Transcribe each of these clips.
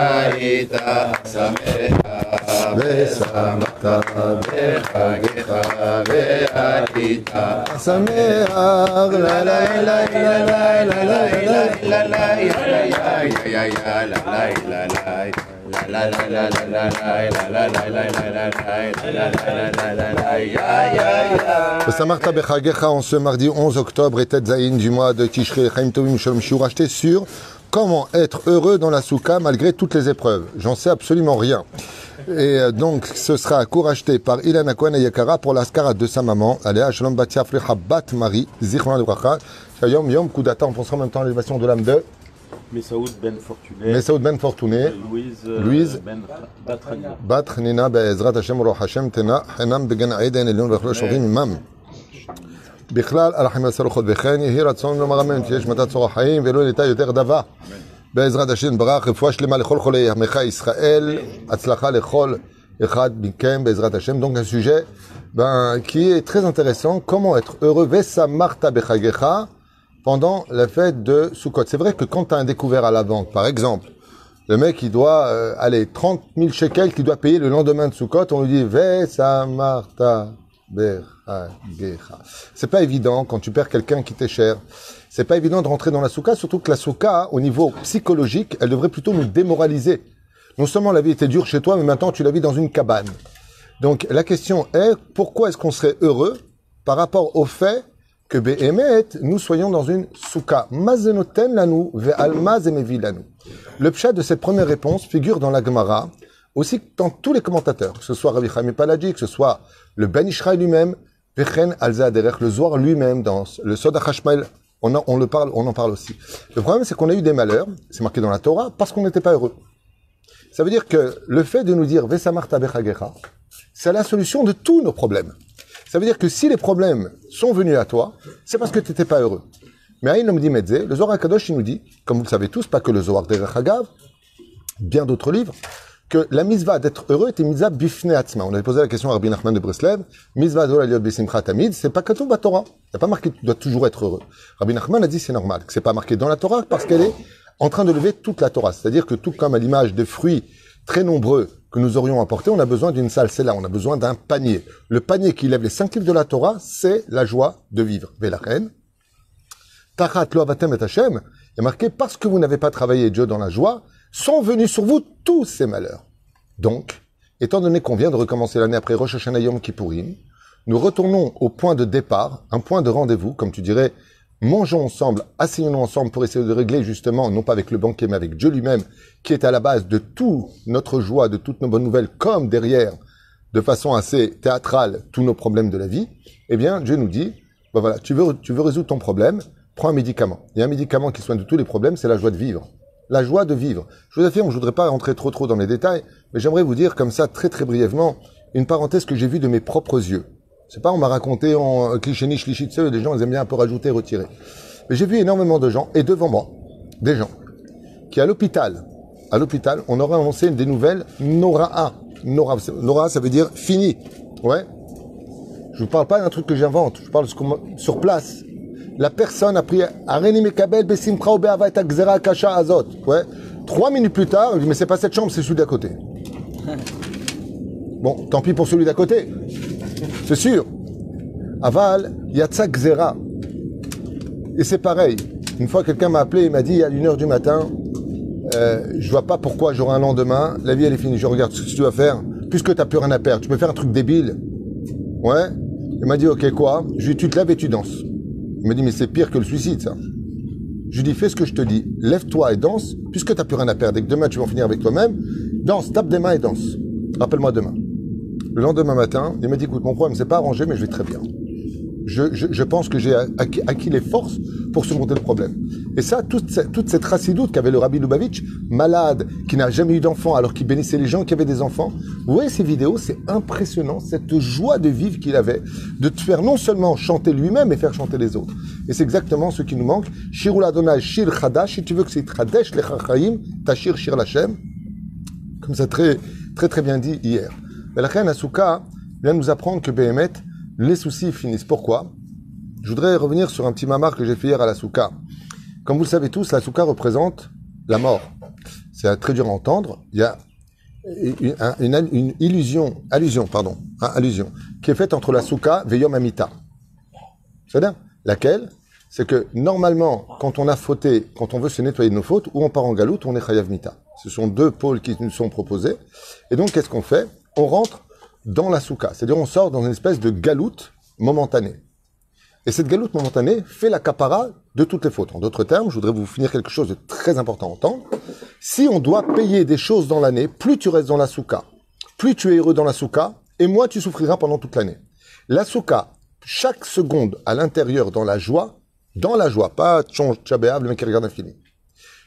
Aita sameha ve samata ve hageta ve aita sameha la la la la la la la la la Comment être heureux dans la souka malgré toutes les épreuves? J'en sais absolument rien. Et euh, donc, ce sera un acheté par Ilana Cohen Yakara pour l'ascara de sa maman. Aléa ah, Shalom Batia Bat Marie, Zichron Lebracha, Shayom Yom Kudata. On pensera en même temps à l'élévation de l'âme de. Messaoud Ben Fortuné. Messaoud Ben Fortuné. Euh, Louise, euh, Louise Ben Batranina. Batranina Be'ezrat Hashem Roch Hashem Tena. Henam Began Aiden Elion Vechlo Shorim Imam. עמם. בכלל, הרחם והסלוחות וכן יהי רצון לומר אמן, שיש מתת צור החיים ולא ניתן יותר דבה. בעזרת השם ברך, רפואה שלמה לכל חולי עמך ישראל, הצלחה לכל אחד מכם בעזרת השם. Donc un sujet ben, qui est très intéressant, comment être heureux, vesamarta bechagecha, pendant la fête de Sukkot. C'est vrai que quand tu as un découvert à la banque, par exemple, le mec, il doit euh, aller 30 000 shekels qu'il doit payer le lendemain de Sukkot. On lui dit Vesa Marta Bechagecha. C'est pas évident quand tu perds quelqu'un qui t'est cher. C'est pas évident de rentrer dans la souka, surtout que la souka, au niveau psychologique, elle devrait plutôt nous démoraliser. Non seulement la vie était dure chez toi, mais maintenant tu la vis dans une cabane. Donc la question est pourquoi est-ce qu'on serait heureux par rapport au fait que Behemet, nous soyons dans une souka? Mazenoten zemevi lanu. Le pshat de cette première réponse figure dans la Gemara, aussi que dans tous les commentateurs, que ce soit Rabbi Chaim Paladji, que ce soit le Ben Ishraï lui-même, le Zohar lui-même, dans le Soda Hashmael, on, on le parle, on en parle aussi. Le problème, c'est qu'on a eu des malheurs, c'est marqué dans la Torah, parce qu'on n'était pas heureux. Ça veut dire que le fait de nous dire Vesamarta Bechagecha, c'est la solution de tous nos problèmes. Ça veut dire que si les problèmes sont venus à toi, c'est parce que tu n'étais pas heureux. Mais Aïn dit Medze, le Zohar Kadosh, il nous dit, comme vous le savez tous, pas que le Zohar Derech bien d'autres livres, que la mitzvah d'être heureux était mitzvah bifne atzma. On avait posé la question à Rabbi Nachman de Breslev, mitzvah d'ol aliot besimcha tamid, c'est pas katoub Torah. Il n'y a pas marqué tu dois toujours être heureux. Rabbi Nachman a dit c'est normal, que c'est pas marqué dans la Torah parce qu'elle est en train de lever toute la Torah. C'est-à-dire que tout comme à l'image des fruits très nombreux que nous aurions apportés, on a besoin d'une salle, c'est là, on a besoin d'un panier. Le panier qui lève les cinq livres de la Torah, c'est la joie de vivre. Velachen, Tachat lo et Hashem, il est marqué parce que vous n'avez pas travaillé Dieu dans la joie, sont venus sur vous tous ces malheurs. Donc, étant donné qu'on vient de recommencer l'année après Rosh Hashanah Yom Kippourim, nous retournons au point de départ, un point de rendez-vous, comme tu dirais, mangeons ensemble, asseyons-nous ensemble pour essayer de régler justement, non pas avec le banquier, mais avec Dieu lui-même, qui est à la base de toute notre joie, de toutes nos bonnes nouvelles, comme derrière, de façon assez théâtrale, tous nos problèmes de la vie, eh bien, Dieu nous dit, bah voilà, tu veux, tu veux résoudre ton problème, prends un médicament. Il y a un médicament qui soigne de tous les problèmes, c'est la joie de vivre. La joie de vivre. Je vous affirme, je voudrais pas rentrer trop trop dans les détails, mais j'aimerais vous dire comme ça, très très brièvement, une parenthèse que j'ai vue de mes propres yeux. C'est pas, on m'a raconté en cliché niche, cliché de les gens, ils aiment bien un peu rajouter, retirer. Mais j'ai vu énormément de gens, et devant moi, des gens, qui à l'hôpital, à l'hôpital, on aurait annoncé des nouvelles Noraa. Nora, Nora, ça veut dire fini. Ouais. Je vous parle pas d'un truc que j'invente, je parle de ce sur place. La personne a pris Areni Mekabel Besimcha Be'ava et Gzera Kasha Azot. Ouais. Trois minutes plus tard, il dit mais c'est pas cette chambre, c'est celui d'à côté. Bon, tant pis pour celui d'à côté. C'est sûr. Aval, Yatsa Gzera. Et c'est pareil. Une fois, quelqu'un m'a appelé et m'a dit à 1h du matin, euh, je vois pas pourquoi j'aurai un lendemain, la vie elle est finie, je regarde ce que tu dois faire, puisque t'as plus rien à perdre, tu peux faire un truc débile. Ouais. Il m'a dit, ok, quoi? Je lui ai dit, tu te lèves et tu danses. Il m'a dit, mais c'est pire que le suicide, ça. Je lui dit, fais ce que je te dis, lève-toi et danse, puisque t'as plus rien à perdre et que demain tu vas en finir avec toi-même, danse, tape des mains et danse. Rappelle-moi demain. Le lendemain matin, il m'a dit, écoute, mon problème, c'est pas arrangé, mais je vais très bien. Je, pense que j'ai acquis les forces pour surmonter le problème. Et ça, toute, cette- toute cette racidoute qu'avait le Rabbi Lubavitch, malade, qui n'a jamais eu d'enfant alors qu'il bénissait les gens qui avaient des enfants. Vous voyez ces vidéos, c'est impressionnant, cette joie de vivre qu'il avait, de te faire non seulement chanter lui-même, mais faire chanter les autres. Et c'est exactement ce qui nous manque. Shirul Adonai, Shir Chadash, si tu veux que c'est Chadesh le Chachaim, Tashir Shir Lachem, comme ça très, très très bien dit hier. Mais la reine Asuka vient nous apprendre que Behemet, les soucis finissent. Pourquoi? Je voudrais revenir sur un petit mamar que j'ai fait hier à la Souka. Comme vous le savez tous, la Souka représente la mort. c'est très dur à entendre, il y a une, un- une- une illusion, allusion, pardon, hein, allusion, qui est faite entre la souka et Yom Amita. C'est-à-dire, laquelle? C'est que normalement, quand on a fauté, quand on veut se nettoyer de nos fautes, ou on part en galoute, ou on est Chayav Mita. Ce sont deux pôles qui nous sont proposés. Et donc, qu'est-ce qu'on fait? On rentre dans la souka. C'est-à-dire, on sort dans une espèce de galoute momentanée. Et cette galoute momentanée fait la capara de toutes les fautes. En d'autres termes, je voudrais vous finir quelque chose de très important à entendre. Si on doit payer des choses dans l'année, plus tu restes dans la souka, plus tu es heureux dans la souka, et moins tu souffriras pendant toute l'année. La souka, chaque seconde à l'intérieur dans la joie, dans la joie, pas tchon tchabéab, le mec qui regarde film.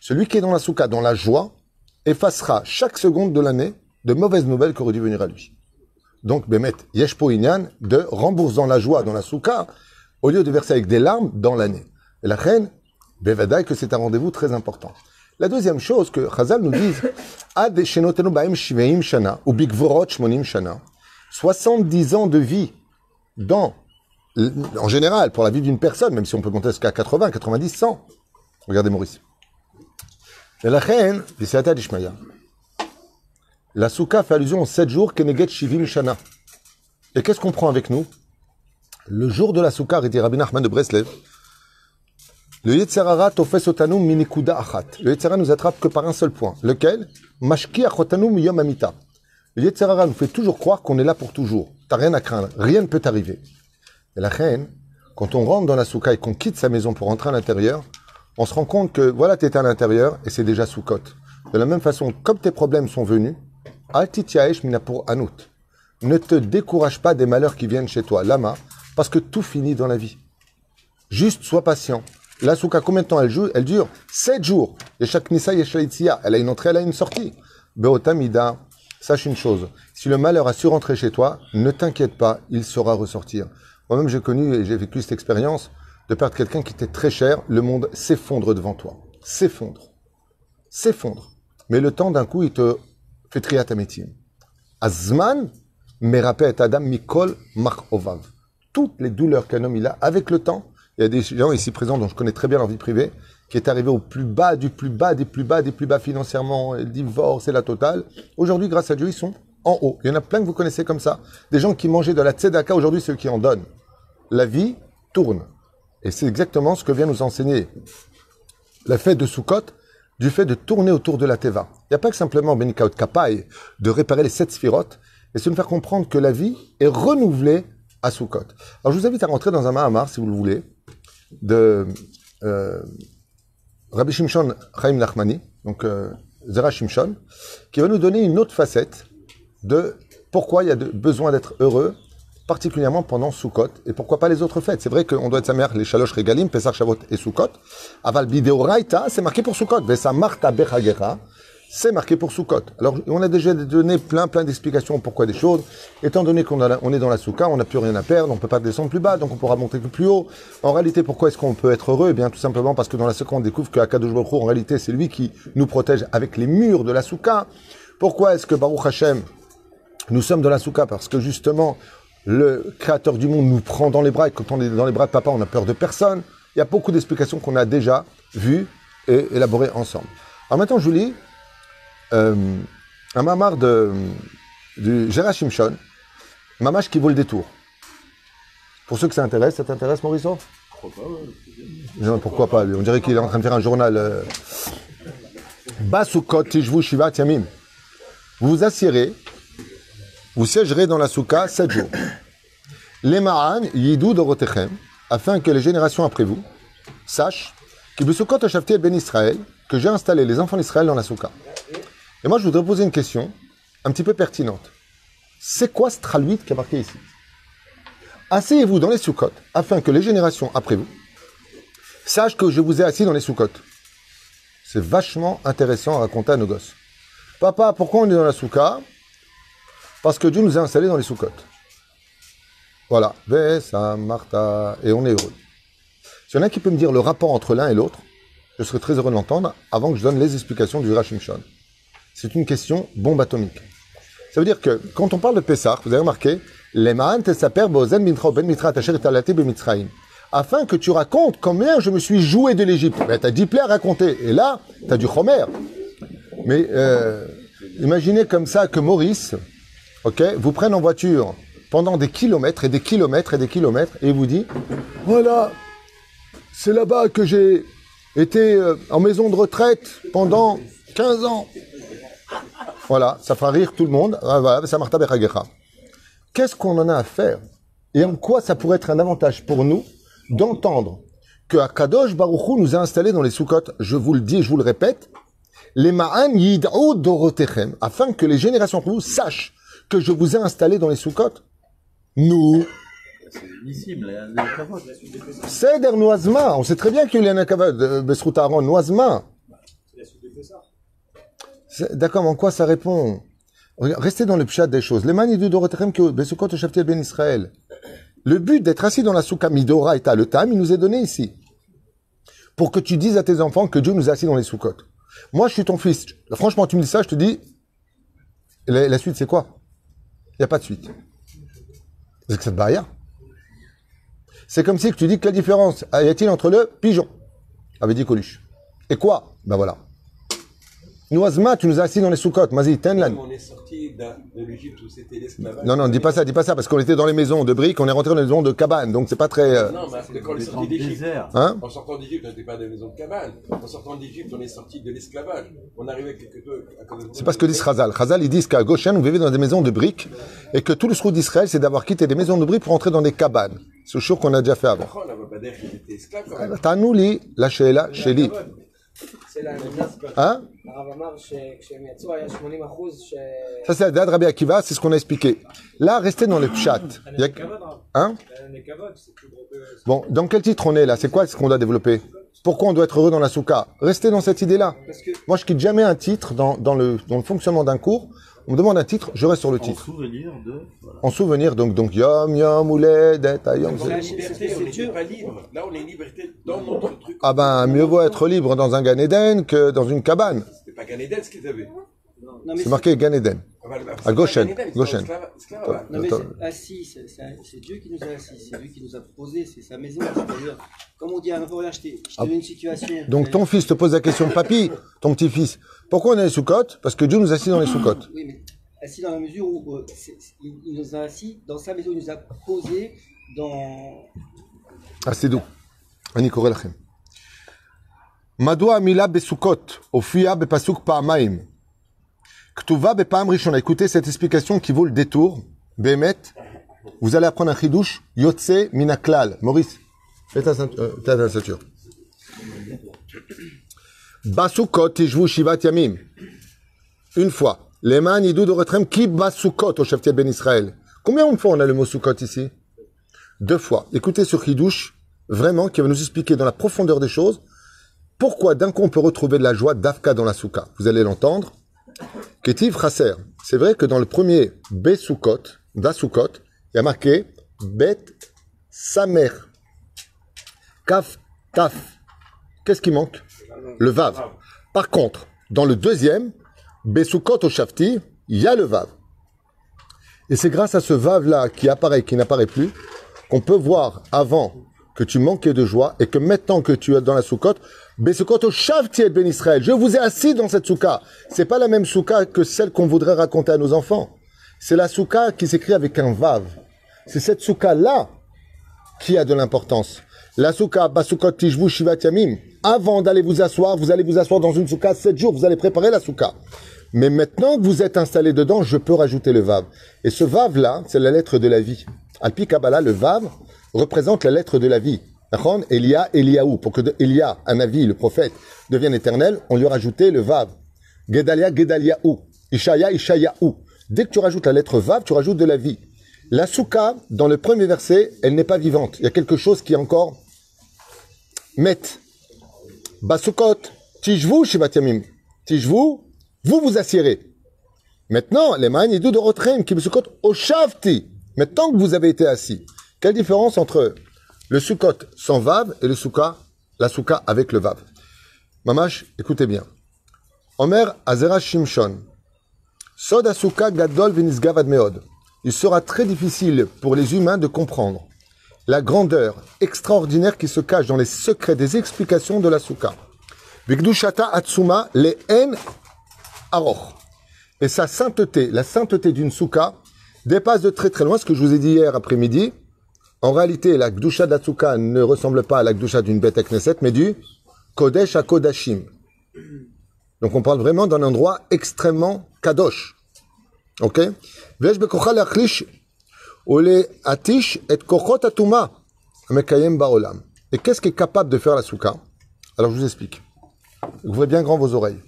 Celui qui est dans la souka, dans la joie, effacera chaque seconde de l'année de mauvaises nouvelles qui auraient dû venir à lui. Donc, Bémet, yesh po inyan, de rembourse dans la joie, dans la souka, au lieu de verser avec des larmes dans l'année. Et la reine, Bevadaï, que c'est un rendez-vous très important. La deuxième chose que Chazal nous dit, Ad shiveim shana, ou shmonim shana, 70 ans de vie dans, en général, pour la vie d'une personne, même si on peut monter jusqu'à 80, 90, 100. Regardez Maurice. Et la reine. La souka fait allusion aux 7 jours, Keneget Shivim Shana. Et qu'est-ce qu'on prend avec nous? Le jour de la souka, dit Rabbi Nachman de Breslev, le Yetzerara tofes minikuda achat. Le Yetzerara nous attrape que par un seul point. Lequel? Mashki achotanu miyom amita. Le Yetzerara nous fait toujours croire qu'on est là pour toujours. T'as rien à craindre. Rien ne peut t'arriver. Et la reine, quand on rentre dans la souka et qu'on quitte sa maison pour rentrer à l'intérieur, on se rend compte que voilà, tu es à l'intérieur et c'est déjà sous côte. De la même façon, comme tes problèmes sont venus, altitiaesh minapur anut. Ne te décourage pas des malheurs qui viennent chez toi, lama, parce que tout finit dans la vie. Juste sois patient. La souka, combien de temps elle, joue, elle dure? Sept jours. Et chaque nissa yeshaitzia, elle a une entrée, elle a une sortie. Beotamida, sache une chose. Si le malheur a su rentrer chez toi, ne t'inquiète pas, il saura ressortir. Moi-même, j'ai connu et j'ai vécu cette expérience de perdre quelqu'un qui était très cher. Le monde s'effondre devant toi. S'effondre. S'effondre. Mais le temps, d'un coup, il te fait trier à ta métier. Azman, merapé et adam mikol mach ovav. Toutes les douleurs qu'un homme il a, avec le temps, il y a des gens ici présents dont je connais très bien leur vie privée, qui est arrivé au plus bas, du plus bas, des plus bas, des plus bas financièrement, le divorce et la totale. Aujourd'hui, grâce à Dieu, ils sont en haut. Il y en a plein que vous connaissez comme ça. Des gens qui mangeaient de la tzedaka, aujourd'hui, c'est eux qui en donnent. La vie tourne. Et c'est exactement ce que vient nous enseigner la fête de Sukkot, du fait de tourner autour de la Teva. Il n'y a pas que simplement Benikaot Kapai, de réparer les sept sphirotes, et de nous faire comprendre que la vie est renouvelée à Sukkot. Alors je vous invite à rentrer dans un Mahamar, si vous le voulez, de euh, Rabbi Shimshon Chaim Nachmani, donc euh, Zera Shimshon, qui va nous donner une autre facette de pourquoi il y a besoin d'être heureux, particulièrement pendant Sukkot, et pourquoi pas les autres fêtes. C'est vrai qu'on doit être sa mère, les Shalosh Regalim, Pesach, Shavuot et Sukkot. Aval Bideoraita, c'est marqué pour Sukkot. Vesa Marta Bechagera, c'est marqué pour Sukkot. Alors, on a déjà donné plein, plein d'explications pourquoi des choses. Étant donné qu'on a est dans la Soukha, on n'a plus rien à perdre, on peut pas descendre plus bas, donc on pourra monter plus haut. En réalité, pourquoi est-ce qu'on peut être heureux? Eh bien, tout simplement parce que dans la Soukha, on découvre que Akadosh Baruch en réalité, c'est lui qui nous protège avec les murs de la Soukha. Pourquoi est-ce que Baruch Hashem, nous sommes dans la Soukha Parce que justement, le créateur du monde nous prend dans les bras, et quand on est dans les bras de papa, on n'a peur de personne. Il y a beaucoup d'explications qu'on a déjà vues et élaborées ensemble. Alors maintenant, lis euh, un mamar de, du Gérard Shimshon, mamash qui vaut le détour. Pour ceux que ça intéresse, ça t'intéresse, Mauricio Non, pourquoi pas lui On dirait qu'il est en train de faire un journal. Euh... Basukot tishvu shiva tiamim. Vous vous assiérez, vous siégerez dans la souka sept jours. Les ma'an yidou dorotechem, afin que les générations après vous sachent que Hashavti ben Israël, que j'ai installé les enfants d'Israël dans la souka. Et moi, je voudrais poser une question un petit peu pertinente. C'est quoi ce traluit qui est marqué ici? Asseyez-vous dans les soukot afin que les générations après vous sachent que je vous ai assis dans les soukot. C'est vachement intéressant à raconter à nos gosses. Papa, pourquoi on est dans la souka? Parce que Dieu nous a installés dans les soukot. Voilà. Martha, et on est heureux. S'il y en a qui peut me dire le rapport entre l'un et l'autre, je serais très heureux de l'entendre avant que je donne les explications du Rashimshon. C'est une question bombe atomique. Ça veut dire que quand on parle de Pessah, vous avez remarqué, les ben bemitzraim. Afin que tu racontes combien je me suis joué de l'Égypte. Ben, t'as dix plaies à raconter. Et là, t'as du Homer. Mais euh, imaginez comme ça que Maurice, ok, vous prenne en voiture pendant des kilomètres et des kilomètres et des kilomètres et vous dit, voilà, c'est là-bas que j'ai été euh, en maison de retraite pendant 15 ans. Voilà, ça fera rire tout le monde. Ah, Voilà, ça marta. Qu'est-ce qu'on en a à faire Et en quoi ça pourrait être un avantage pour nous d'entendre que Akadosh Baruch Hu nous a installés dans les soukot, je vous le dis, je vous le répète, les ma'an yid'u dorotechem, afin que les générations de vous sachent que je vous ai installés dans les soukot. Nous, C'est der noisma. On sait très bien qu'il y a un kavod, euh, Besrut Aaron, noisma. D'accord, mais en quoi ça répond? Restez dans le pshat des choses. Le but d'être assis dans la souka midora et le tam, il nous est donné ici. Pour que tu dises à tes enfants que Dieu nous a assis dans les soukot. Moi, je suis ton fils. Franchement, tu me dis ça, je te dis, la, suite, c'est quoi? Il n'y a pas de suite. C'est que cette barrière. C'est comme si tu dis que la différence y a-t-il entre le pigeon, avait dit Coluche. Et quoi? Ben voilà. Noisma, tu nous as assis dans les sous-côtes. Vas-y, tenlan. On est sorti de l'Égypte où c'était l'esclavage. Non, non, dis pas ça, dis pas ça, parce qu'on était dans les maisons de briques, on est rentré dans les maisons de cabanes, donc c'est pas très. euh, Non, parce que quand on est sorti d'Égypte. Hein en sortant d'Égypte, on n'était pas dans des maisons de cabane. En sortant d'Égypte, on est sorti de l'esclavage. On arrivait quelque peu à cause de- C'est pas ce que dit Chazal. Chazal, ils disent qu'à Goshen, on vivait dans des maisons de briques, et que tout le sroud d'Israël, c'est d'avoir quitté des maisons de briques pour entrer dans des cabanes. C'est sûr qu'on a déjà fait avant. Tanouli, la sheila, sheli. Ça, c'est la date Rabbi Akiva, c'est ce qu'on a expliqué. Là, restez dans les pchats. Hein. hein? Bon, dans quel titre on est là? C'est quoi ce qu'on doit développer? Pourquoi on doit être heureux dans la souka Restez dans cette idée-là. Moi, je quitte jamais un titre dans le fonctionnement d'un cours on me demande un titre, je reste sur le En titre. souvenir de. Voilà. En souvenir, donc, donc, yom, yom, ouledet, ayom. Dans la c'est- liberté, on n'était pas libre. Là, on est liberté dans notre truc. Ah ben, mieux vaut être libre dans un Gan Eden que dans une cabane. C'était pas Gan Eden ce qu'ils avaient. non mais C'est marqué Gan Eden. Ah, bah, bah, À c'est pas Goshen, Gan Eden, ils sont Goshen. esclaves- esclaves. Non mais Attends. c'est assis, c'est c'est- c'est Dieu qui nous a assis, c'est lui qui nous a posé, c'est sa maison. C'est-à-dire, comme on dit à un enfant, regarde, je t'ai je t'ai donné une situation. Ah. Donc, ton fils te pose la question, papy, ton petit-fils, pourquoi on est les sous-côtes Parce que Dieu nous a assis dans les sous-côtes. Oui, mais assis dans la mesure où euh, c'est- c'est- il, il nous a assis dans sa maison, il nous a posé dans. Ah, c'est doux. אני קורא לכם. מדוע המילה בסוכות הופיעה בפסוק פעמיים? Ktuva Bepam Rishon. Écoutez cette explication qui vaut le détour. Bémet, vous allez apprendre un chidouche. Yotse Minaklal. Maurice, euh, fais ta ceinture. Basukot Tishvu Shivat Yamim. Une fois. Lema Nidou Doretrem Ki Basukot au chef Ben Israël? Combien de fois on a le mot Sukkot ici? Deux fois. Écoutez ce chidouche, vraiment, qui va nous expliquer dans la profondeur des choses pourquoi d'un coup on peut retrouver de la joie d'Afka dans la souka. Vous allez l'entendre. Ketiv Chaser. C'est vrai que dans le premier Besukot, d'Asukot, il y a marqué Bet Samer. Kaf Taf. Qu'est-ce qui manque? Le Vav. Par contre, dans le deuxième, Besukot au Shafti, il y a le Vav. Et c'est grâce à ce Vav-là qui apparaît, qui n'apparaît plus, qu'on peut voir avant que tu manquais de joie et que maintenant que tu es dans la soukote, Ben je vous ai assis dans cette souka. C'est pas la même souka que celle qu'on voudrait raconter à nos enfants. C'est la souka qui s'écrit avec un vav. C'est cette souka-là qui a de l'importance. La souka, Basukot Tishvu Shivat Yamim. Avant d'aller vous asseoir, vous allez vous asseoir dans une souka sept jours, vous allez préparer la souka. Mais maintenant que vous êtes installé dedans, je peux rajouter le vav. Et ce vav-là, c'est la lettre de la vie. Alpi Kabbalah, le vav représente la lettre de la vie. Elia, Eliaou. Pour que Elia, un avis, le prophète, devienne éternel, on lui a rajouté le vav. Gedalia, Gedaliaou. Ishaya, Ishayaou. Dès que tu rajoutes la lettre vav, tu rajoutes de la vie. La souka, dans le premier verset, elle n'est pas vivante. Il y a quelque chose qui est encore met. Basukot, tishvu shivat yamim. Tishvu, vous vous assiérez. Maintenant, les mains de Rotrem qui Basukot au shavti. Maintenant que vous avez été assis. Quelle différence entre le sukot sans vav et le souka, la souka avec le vav Mamash, écoutez bien. Omer Azera Shimshon. Sod asuka gadol venisgav ad meod. Il sera très difficile pour les humains de comprendre la grandeur extraordinaire qui se cache dans les secrets des explications de la souka. Vigdushata atsuma le en aroch. Et sa sainteté, la sainteté d'une souka, dépasse de très très loin ce que je vous ai dit hier après-midi. En réalité, la Gdusha souka ne ressemble pas à la Gdusha d'une bête Knesset, mais du Kodesh à Kodashim. Donc on parle vraiment d'un endroit extrêmement kadosh. Ok? Et qu'est-ce qui est capable de faire la souka Alors je vous explique. Ouvrez bien grand vos oreilles.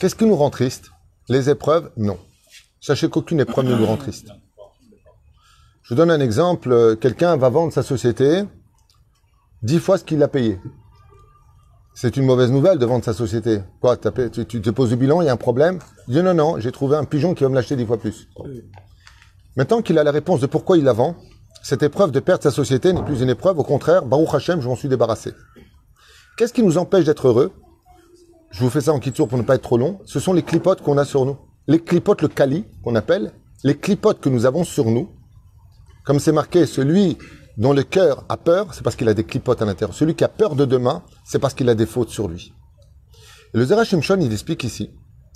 Qu'est-ce qui nous rend triste? Les épreuves? Non. Sachez qu'aucune épreuve ne nous rend triste. Je donne un exemple. Quelqu'un va vendre sa société dix fois ce qu'il a payé. C'est une mauvaise nouvelle de vendre sa société. Quoi tu te poses le bilan, il y a un problème? Il dit non, non, j'ai trouvé un pigeon qui va me l'acheter dix fois plus. Maintenant qu'il a la réponse de pourquoi il la vend, cette épreuve de perdre sa société n'est plus une épreuve. Au contraire, Baruch Hashem, je m'en suis débarrassé. Qu'est-ce qui nous empêche d'être heureux? Je vous fais ça en kitour pour ne pas être trop long. Ce sont les clipotes qu'on a sur nous. Les clipotes, le kali, qu'on appelle, les clipotes que nous avons sur nous. Comme c'est marqué, celui dont le cœur a peur, c'est parce qu'il a des clipotes à l'intérieur. Celui qui a peur de demain, c'est parce qu'il a des fautes sur lui. Et le Zerach Shimshon, il explique ici.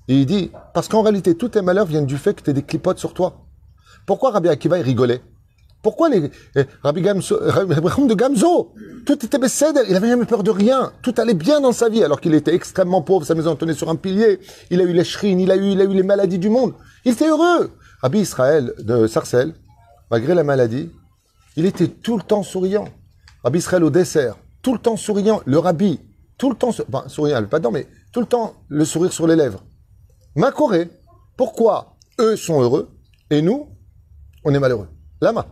Il dit, parce qu'en réalité, tous tes malheurs viennent du fait que tu as des clipotes sur toi. Pourquoi Rabbi Akiva, il rigolait? Pourquoi les, eh, Rabbi Gamzo, Rabbi de Gamzo, tout était bécède, il avait jamais peur de rien. Tout allait bien dans sa vie, alors qu'il était extrêmement pauvre, sa maison tenait sur un pilier. Il a eu les shrines, il a eu, il a eu les maladies du monde. Il était heureux. Rabbi Israël de Sarcelles, malgré la maladie, il était tout le temps souriant. Rabbi Israël au dessert, tout le temps souriant. Le rabbi, tout le temps, enfin, souriant, pas dedans, mais tout le temps le sourire sur les lèvres. Macoré, pourquoi eux sont heureux et nous, on est malheureux? Lama.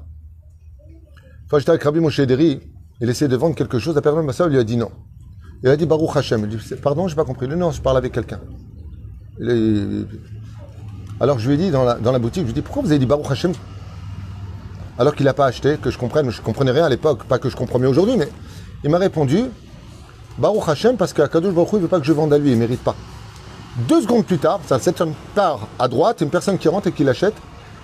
Enfin, j'étais avec Rabbi Moshe Deri, il essayait de vendre quelque chose, la personne Massa lui a dit non. Il a dit Baruch Hashem. Il dit, pardon, j'ai pas compris. Non, je parle avec quelqu'un. Alors je lui ai dit dans la, dans la boutique, je lui ai dit pourquoi vous avez dit Baruch Hashem alors qu'il n'a pas acheté, que je comprenne, je comprenais rien à l'époque, pas que je comprends mieux aujourd'hui, mais il m'a répondu Baruch Hashem parce qu'Akadosh Baruch Hu, il veut pas que je vende à lui, il mérite pas. Deux secondes plus tard, ça cette part à droite, une personne qui rentre et qui l'achète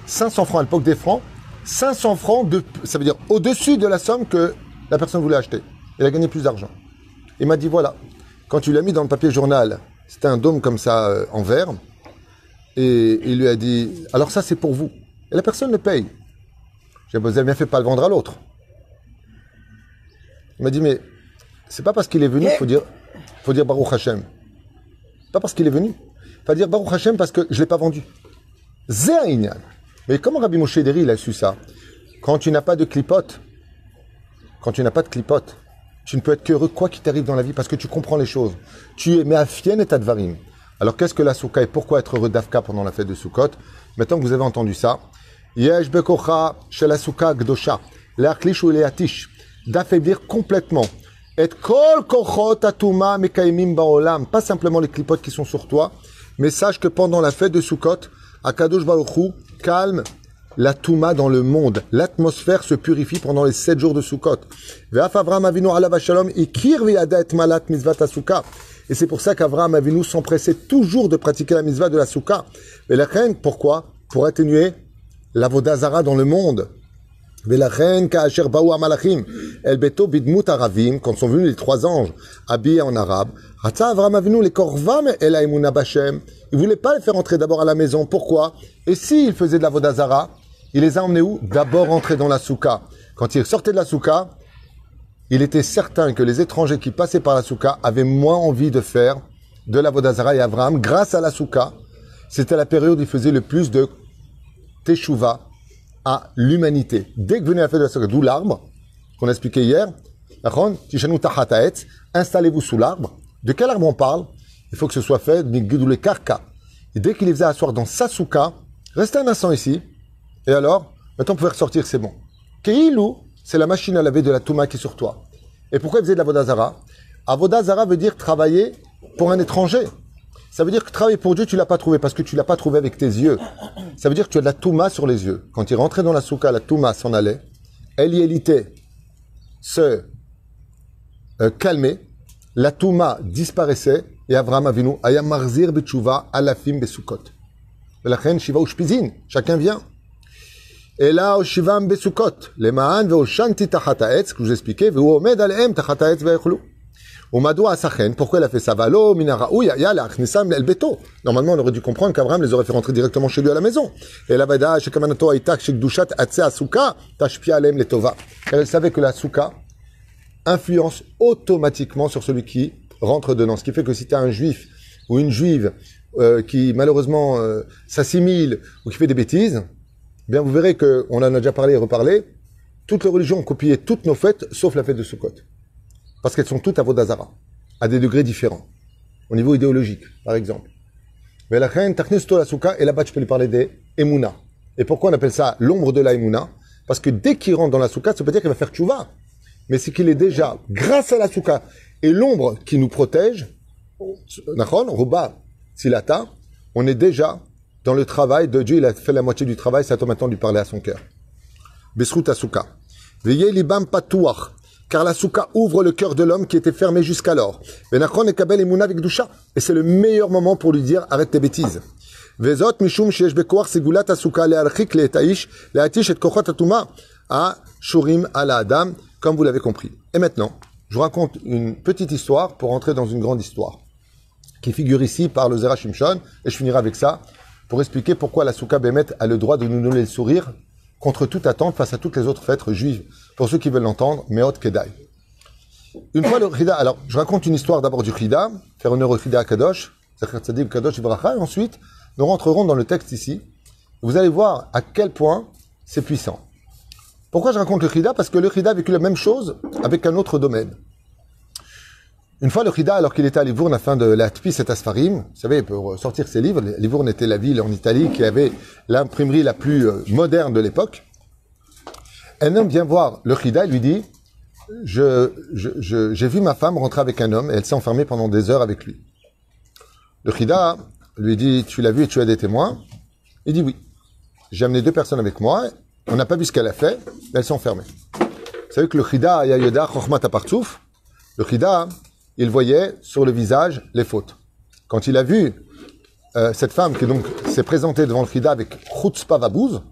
500 francs à l'époque des francs, 500 francs de, ça veut dire au-dessus de la somme que la personne voulait acheter. Il a gagné plus d'argent. Il m'a dit voilà, quand tu l'as mis dans le papier journal, c'était un dôme comme ça euh, en verre, et il lui a dit alors ça c'est pour vous. Et la personne le paye. J'ai bien fait pas le vendre à l'autre. Il m'a dit, mais c'est pas parce qu'il est venu faut dire, faut dire Baruch Hashem. Pas parce qu'il est venu. Il faut dire Baruch Hashem parce que je l'ai pas vendu. Zéaïnian. Mais comment Rabbi Moshe Deri, il a su ça? Quand tu n'as pas de clipote, quand tu n'as pas de clipote, tu ne peux être qu'heureux quoi qu'il t'arrive dans la vie parce que tu comprends les choses. Tu es Meafien et Tadvarim. Alors qu'est-ce que la Souka et pourquoi être heureux d'Afka pendant la fête de Sukkot? Maintenant que vous avez entendu ça, Yesh bekocha shel asuka gdosha, ou leatish, d'affaiblir complètement. Et kol kochot atuma mekaimim baolam, pas simplement les clipotes qui sont sur toi, mais sache que pendant la fête de Sukkot, Akadosh Baruch Hu calme la touma dans le monde. L'atmosphère se purifie pendant les sept jours de Sukkot. Et c'est pour ça qu'Avram Avinu s'empressait toujours de pratiquer la mitzvah de la souka. Mais la reine, pourquoi? Pour atténuer l'avodazara dans le monde. El Beto Bidmut Aravim, quand sont venus les trois anges habillés en arabe, Avram Avinu les Korvam El Bashem. Il voulait pas les faire entrer d'abord à la maison. Pourquoi? Et s'ils si faisaient de la Vodazara, il les a emmenés où? D'abord entrer dans la souka. Quand ils sortaient de la souka, il était certain que les étrangers qui passaient par la souka avaient moins envie de faire de la Vodazara et Avram grâce à la souka. C'était la période où ils faisaient le plus de teshuva à l'humanité. Dès que venait la fête de la souka, d'où l'arbre, qu'on a expliqué hier, installez-vous sous l'arbre. De quel arbre on parle? Il faut que ce soit fait karka. Et dès qu'il les faisait asseoir dans sa souka, restez un instant ici, et alors, maintenant vous pouvez ressortir, c'est bon. Keilou, c'est la machine à laver de la touma qui est sur toi. Et pourquoi il faisait de la vodazara? Avodazara veut dire travailler pour un étranger. Ça veut dire que travailler pour Dieu, tu l'as pas trouvé parce que tu l'as pas trouvé avec tes yeux. Ça veut dire que tu as de la touma sur les yeux. Quand il rentrait dans la souka, la touma s'en allait. Eliélité se euh, calmait. La touma disparaissait. Et Avraham Avinu, Ayam Marzir Betchouva, Alafim Besukot. La reine Shiva Ushpizin. Chacun vient. Et là, Shivam Besukot, les Ma'an ve Shanti Tachat Haetz, que je vous expliquais, ve Omed Aleem Tachat Haetz ve'echlou. Au Madoua Sachen, pourquoi elle a fait ça? Valo, Minara, ou ya la Achnisam el Beto. Normalement, on aurait dû comprendre qu'Abraham les aurait fait rentrer directement chez lui à la maison. Et la Vada, Shekamanato Aitak, Shekdushat, Atse Asuka, Tashpia Alem Letova. Elle savait que la Souka influence automatiquement sur celui qui rentre dedans. Ce qui fait que si tu as un juif ou une juive euh, qui malheureusement euh, s'assimile ou qui fait des bêtises, bien vous verrez que on en a déjà parlé et reparlé. Toutes les religions ont copié toutes nos fêtes, sauf la fête de Sukkot, parce qu'elles sont toutes à Vodazara, à des degrés différents, au niveau idéologique, par exemple. Mais la reine et là-bas tu peux lui parler des Emouna. Et pourquoi on appelle ça l'ombre de la Emouna Parce que dès qu'il rentre dans la Souka, ça peut dire qu'il va faire tchouva. Mais c'est qu'il est déjà, grâce à la Souka et l'ombre qui nous protège, Silata, on est déjà dans le travail de Dieu, il a fait la moitié du travail, c'est à toi maintenant de lui parler à son cœur. Besrut Asuka. Veillez libam patouach, car la souka ouvre le cœur de l'homme qui était fermé jusqu'alors. Et kabel emuna vikdusha. Et c'est le meilleur moment pour lui dire, arrête tes bêtises. Et comme vous l'avez compris. Et maintenant, je vous raconte une petite histoire pour entrer dans une grande histoire qui figure ici par le Zera Shimshon, et je finirai avec ça, pour expliquer pourquoi la Souka Bémet a le droit de nous donner le sourire contre toute attente face à toutes les autres fêtes juives. Pour ceux qui veulent l'entendre, Meot Kedai. Une fois le Chida, alors je raconte une histoire d'abord du Chida, faire honneur au Chida à Kadosh, Kadosh Ibracha, et ensuite nous rentrerons dans le texte ici. Vous allez voir à quel point c'est puissant. Pourquoi je raconte le Chida Parce que le Chida a vécu la même chose avec un autre domaine. Une fois, le Chida, alors qu'il était à Livourne afin de l'Atpis et Asfarim, vous savez, pour sortir ses livres, Livourne était la ville en Italie qui avait l'imprimerie la plus euh, moderne de l'époque. Un homme vient voir le Chida et lui dit, j'ai vu ma femme rentrer avec un homme et elle s'est enfermée pendant des heures avec lui. Le Chida lui dit, tu l'as vu et tu as des témoins? Il dit oui. J'ai amené deux personnes avec moi, on n'a pas vu ce qu'elle a fait, elles sont enfermées. Vous savez que le Chida, Yayoda, Chochmat Apartouf, le Chida, il voyait sur le visage les fautes. Quand il a vu euh, cette femme qui donc s'est présentée devant le Chida avec Chutzpah Vabouz,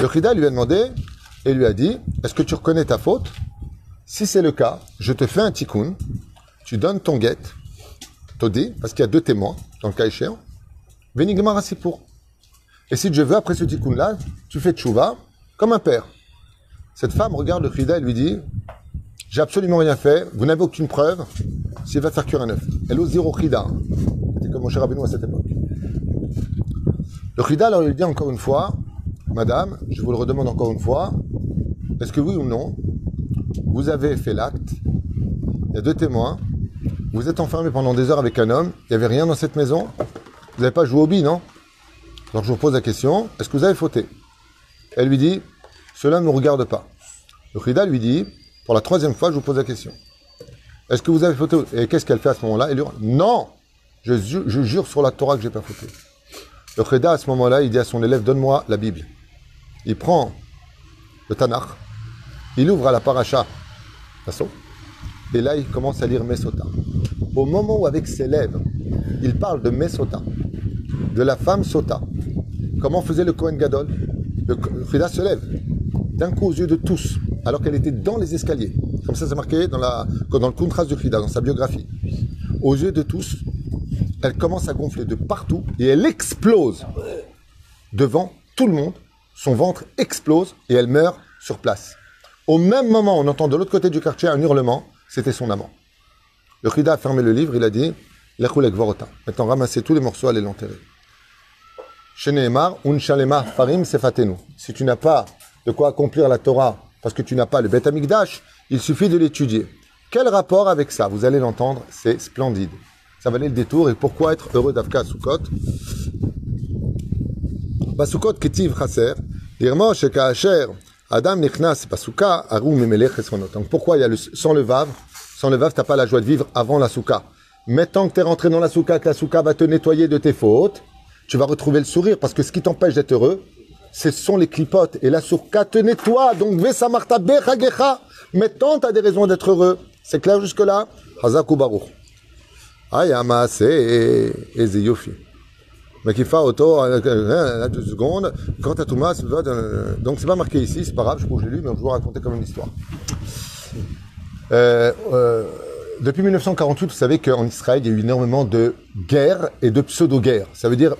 le Chida lui a demandé et lui a dit Est-ce que tu reconnais ta faute? Si c'est le cas, je te fais un tikkun, tu donnes ton guet, Todi, parce qu'il y a deux témoins dans le cas échéant, Venigmar pour. Et si je veux, après ce tikkun-là, tu fais tchouva comme un père. Cette femme regarde le Chida et lui dit j'ai absolument rien fait, vous n'avez aucune preuve, s'il va faire cuire un œuf. Elle ose dire au Chida. C'était comme mon cher Rabbeinu à cette époque. Le Chida alors lui dit encore une fois, Madame, je vous le redemande encore une fois, est-ce que oui ou non, vous avez fait l'acte, il y a deux témoins, vous êtes enfermé pendant des heures avec un homme, il n'y avait rien dans cette maison, vous n'avez pas joué au bi, non? Alors je vous pose la question, est-ce que vous avez fauté? Elle lui dit, cela ne me regarde pas. Le Chida lui dit, pour la troisième fois, je vous pose la question. Est-ce que vous avez fauté Et qu'est-ce qu'elle fait à ce moment-là? Elle dit Non je, ju- je jure sur la Torah que j'ai pas fauté. Le Cheda, à ce moment-là, il dit à son élève Donne-moi la Bible. Il prend le Tanakh, il ouvre à la paracha, et là, il commence à lire Mesota. Au moment où, avec ses lèvres, il parle de Mesota, de la femme Sota, comment faisait le Kohen Gadol? Le Cheda se lève, d'un coup aux yeux de tous, alors qu'elle était dans les escaliers. Comme ça, c'est marqué dans, la, dans le contraste du Krida, dans sa biographie. Aux yeux de tous, elle commence à gonfler de partout et elle explose devant tout le monde. Son ventre explose et elle meurt sur place. Au même moment, on entend de l'autre côté du quartier un hurlement. C'était son amant. Le Krida a fermé le livre, il a dit Lechou lekvorota. Maintenant, ramassez tous les morceaux, allez l'enterrer. Farim. Si tu n'as pas de quoi accomplir la Torah, parce que tu n'as pas le Bet Amikdash, il suffit de l'étudier. Quel rapport avec ça Vous allez l'entendre, c'est splendide. Ça valait le détour. Et pourquoi être heureux d'Avka à Sukkot Basukot ketiv chaser, irmo shekaacher, adam nichnas basuka, aru memelech esronot. Donc pourquoi il y a le, sans le vav Sans le vav, t'as pas la joie de vivre avant la souka. Maintenant que tu es rentré dans la souka, que la souka va te nettoyer de tes fautes, tu vas retrouver le sourire parce que ce qui t'empêche d'être heureux, ce sont les clipotes. Et la souka te nettoie. Donc, Vesamarta Bechagecha. Maintenant, tu as des raisons d'être heureux. C'est clair jusque-là? Hazaku Baruch? Ayama, c'est Ezeyofi. Mais qui fait auto, à deux secondes, quand tu as Thomas, donc c'est pas marqué ici, c'est pas grave, je crois que je l'ai lu, mais je vais vous raconter comme une histoire. Euh, euh, depuis 1948, vous savez qu'en Israël, il y a eu énormément de guerres et de pseudo-guerres. Ça veut dire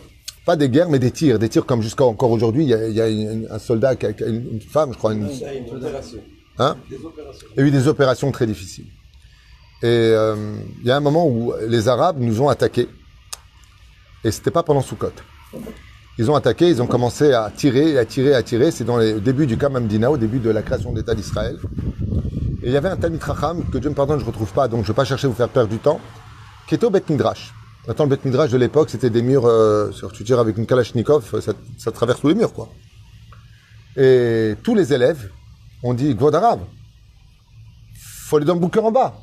pas des guerres, mais des tirs. Des tirs comme jusqu'à encore aujourd'hui, il y a, il y a une- un soldat, qui a- une, femme, je crois, une, Il y a une opération. hein Des opérations. Il y a eu des opérations très difficiles. Et euh, il y a un moment où les Arabes nous ont attaqués. Et c'était pas pendant Sukkot. Ils ont attaqué, ils ont commencé à tirer, à tirer, à tirer. C'est dans les au début du Kamam Dina, au début de la création de l'État d'Israël. Et il y avait un Talmid Racham, que Dieu me pardonne, je ne retrouve pas, donc je ne vais pas chercher à vous faire perdre du temps, qui était au Bet Midrash. Maintenant, le Bet Midrash de l'époque, c'était des murs, euh, sur- tu avec une Kalachnikov, ça, ça traverse tous les murs, quoi. Et tous les élèves ont dit, Gwad Arabe, faut aller dans le bouquin en bas.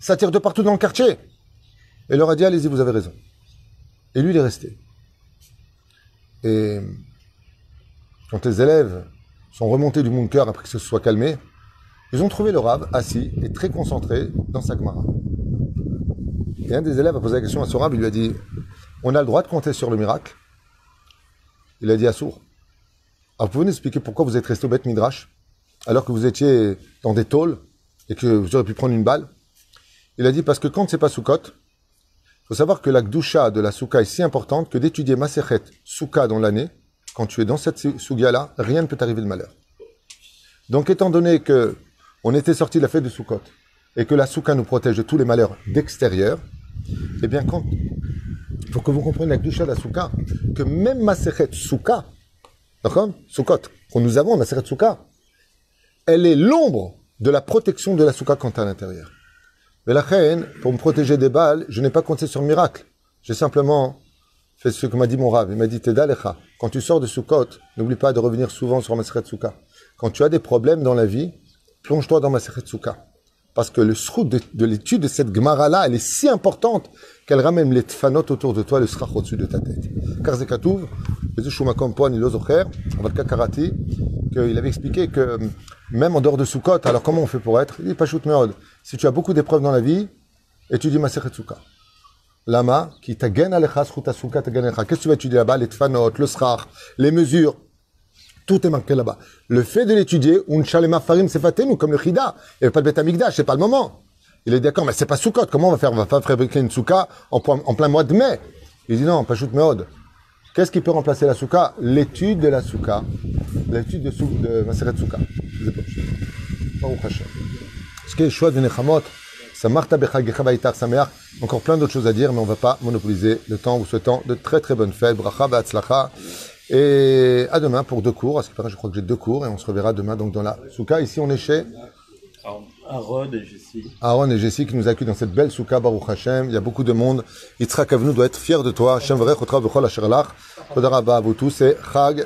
Ça tire de partout dans le quartier. Et il leur a dit, allez-y, vous avez raison. Et lui, il est resté. Et quand les élèves sont remontés du bunker après que ce soit calmé, ils ont trouvé le rab assis et très concentré dans sa Gemara. Un des élèves a posé la question à son il lui a dit, on a le droit de compter sur le miracle? Il a dit à Sour, alors vous pouvez nous expliquer pourquoi vous êtes resté au Beth Midrash alors que vous étiez dans des tôles et que vous auriez pu prendre une balle? Il a dit parce que quand c'est pas Sukkot, il faut savoir que la Gdusha de la Souka est si importante que d'étudier Maserhet Souka dans l'année, quand tu es dans cette Sugia-là, rien ne peut t'arriver de malheur. Donc étant donné que on était sorti de la fête de Sukkot et que la Souka nous protège de tous les malheurs d'extérieur, eh bien quand il faut que vous compreniez la Gdusha de la Souka, que même Maserhet Souka, d'accord Sukkot, qu'on nous avons, Maserhet Souka, elle est l'ombre de la protection de la Souka quand à l'intérieur. Mais la reine, pour me protéger des balles, je n'ai pas compté sur le miracle. J'ai simplement fait ce que m'a dit mon rave. Il m'a dit, Teda lecha, quand tu sors de Sukkot, n'oublie pas de revenir souvent sur Maseret Souka. Quand tu as des problèmes dans la vie, plonge-toi dans Maseret Souka. Parce que le srout de, de l'étude de cette Gemara-là, elle est si importante qu'elle ramène les tfanot autour de toi, le srach au-dessus de ta tête. Car Zekatouv, qu'il avait expliqué que euh, même en dehors de Sukkot, alors comment on fait pour être? Il dit Pashut Meod. Si tu as beaucoup d'épreuves dans la vie, étudie Maseret Souka. Lama, qui tagen alecha, sruta Souka tagen. Qu'est-ce que tu vas étudier là-bas? Les tfanot, le srach, les mesures. Tout est marqué là-bas. Le fait de l'étudier, unchalema farim sefatenu, comme le chida. Il n'y avait pas de amigdash, c'est pas le moment. Il est d'accord, mais c'est pas Sukkot. Comment on va faire? On va pas fabriquer une souka en, en plein mois de mai. Il dit non, Pashut Meod. Qu'est-ce qui peut remplacer la souka? L'étude de la souka. L'étude de, sou, de Maseret Souka. Pas. Ce qui est chouette de Nechamot. Encore plein d'autres choses à dire, mais on ne va pas monopoliser le temps. Vous souhaitant de très très bonnes fêtes. Bracha. Et à demain pour deux cours. À ce qui paraît, je crois que j'ai deux cours et on se reverra demain donc dans la souka. Ici, on est chez Aaron et Jessie. Aaron et Jessie qui nous accueillent dans cette belle souka Baruch Hashem. Il y a beaucoup de monde. Yitzhak Avenu doit être fier de toi. Hashem Varech Otra Bechol Asher Lach. Toda Rabba à vous tous et Chag.